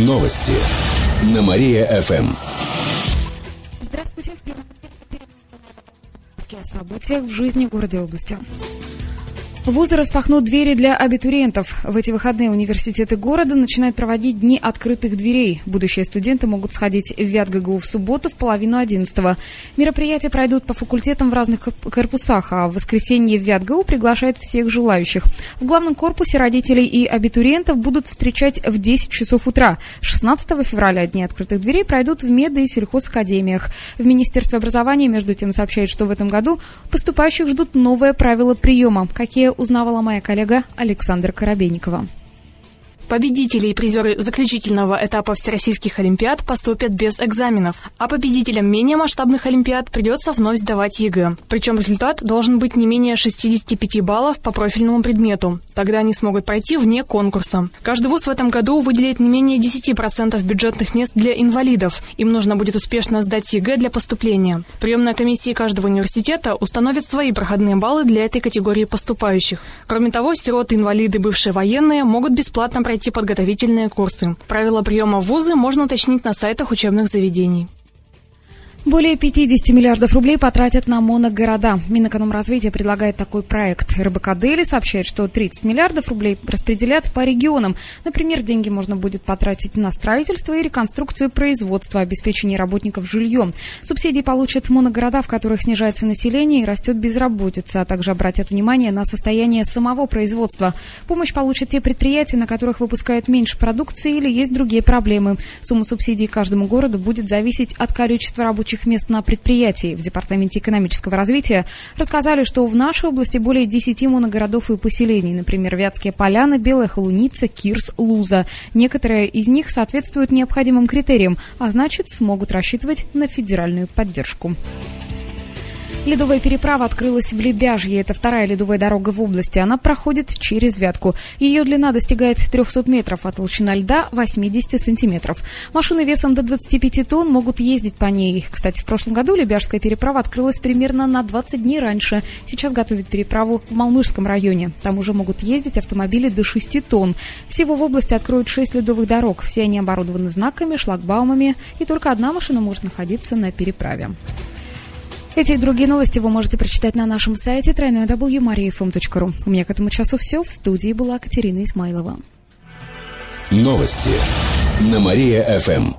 Новости на Мария-ФМ. Здравствуйте. В о событиях в жизни города области. Вузы распахнут двери для абитуриентов. В эти выходные университеты города начинают проводить дни открытых дверей. Будущие студенты могут сходить в ВятГГУ в субботу в половину одиннадцатого. Мероприятия пройдут по факультетам в разных корпусах, а в воскресенье в ВятГУ приглашают всех желающих. В главном корпусе родителей и абитуриентов будут встречать в 10 часов утра. 16 февраля дни открытых дверей пройдут в мед- и сельхозакадемиях. В Министерстве образования, между тем, сообщают, что в этом году поступающих ждут новые правила приема. Какие узнавала моя коллега Александра Коробейникова. Победители и призеры заключительного этапа всероссийских олимпиад поступят без экзаменов, а победителям менее масштабных олимпиад придется вновь сдавать ЕГЭ. Причем результат должен быть не менее 65 баллов по профильному предмету. Тогда они смогут пройти вне конкурса. Каждый вуз в этом году выделит не менее 10% бюджетных мест для инвалидов. Им нужно будет успешно сдать ЕГЭ для поступления. Приемная комиссия каждого университета установит свои проходные баллы для этой категории поступающих. Кроме того, сироты, инвалиды, бывшие военные могут бесплатно пройти пройти подготовительные курсы. Правила приема в вузы можно уточнить на сайтах учебных заведений. Более 50 миллиардов рублей потратят на моногорода. Минэкономразвитие предлагает такой проект. РБК Дели сообщает, что 30 миллиардов рублей распределят по регионам. Например, деньги можно будет потратить на строительство и реконструкцию производства, обеспечение работников жильем. Субсидии получат моногорода, в которых снижается население и растет безработица, а также обратят внимание на состояние самого производства. Помощь получат те предприятия, на которых выпускают меньше продукции или есть другие проблемы. Сумма субсидий каждому городу будет зависеть от количества рабочих рабочих мест на предприятии. В Департаменте экономического развития рассказали, что в нашей области более 10 моногородов и поселений, например, Вятские поляны, Белая Холуница, Кирс, Луза. Некоторые из них соответствуют необходимым критериям, а значит смогут рассчитывать на федеральную поддержку. Ледовая переправа открылась в Лебяжье. Это вторая ледовая дорога в области. Она проходит через Вятку. Ее длина достигает 300 метров, а толщина льда 80 сантиметров. Машины весом до 25 тонн могут ездить по ней. Кстати, в прошлом году Лебяжская переправа открылась примерно на 20 дней раньше. Сейчас готовят переправу в Малмышском районе. Там уже могут ездить автомобили до 6 тонн. Всего в области откроют 6 ледовых дорог. Все они оборудованы знаками, шлагбаумами, и только одна машина может находиться на переправе. Эти и другие новости вы можете прочитать на нашем сайте www.mariafm.ru. У меня к этому часу все. В студии была Катерина Исмайлова. Новости на Мария-ФМ.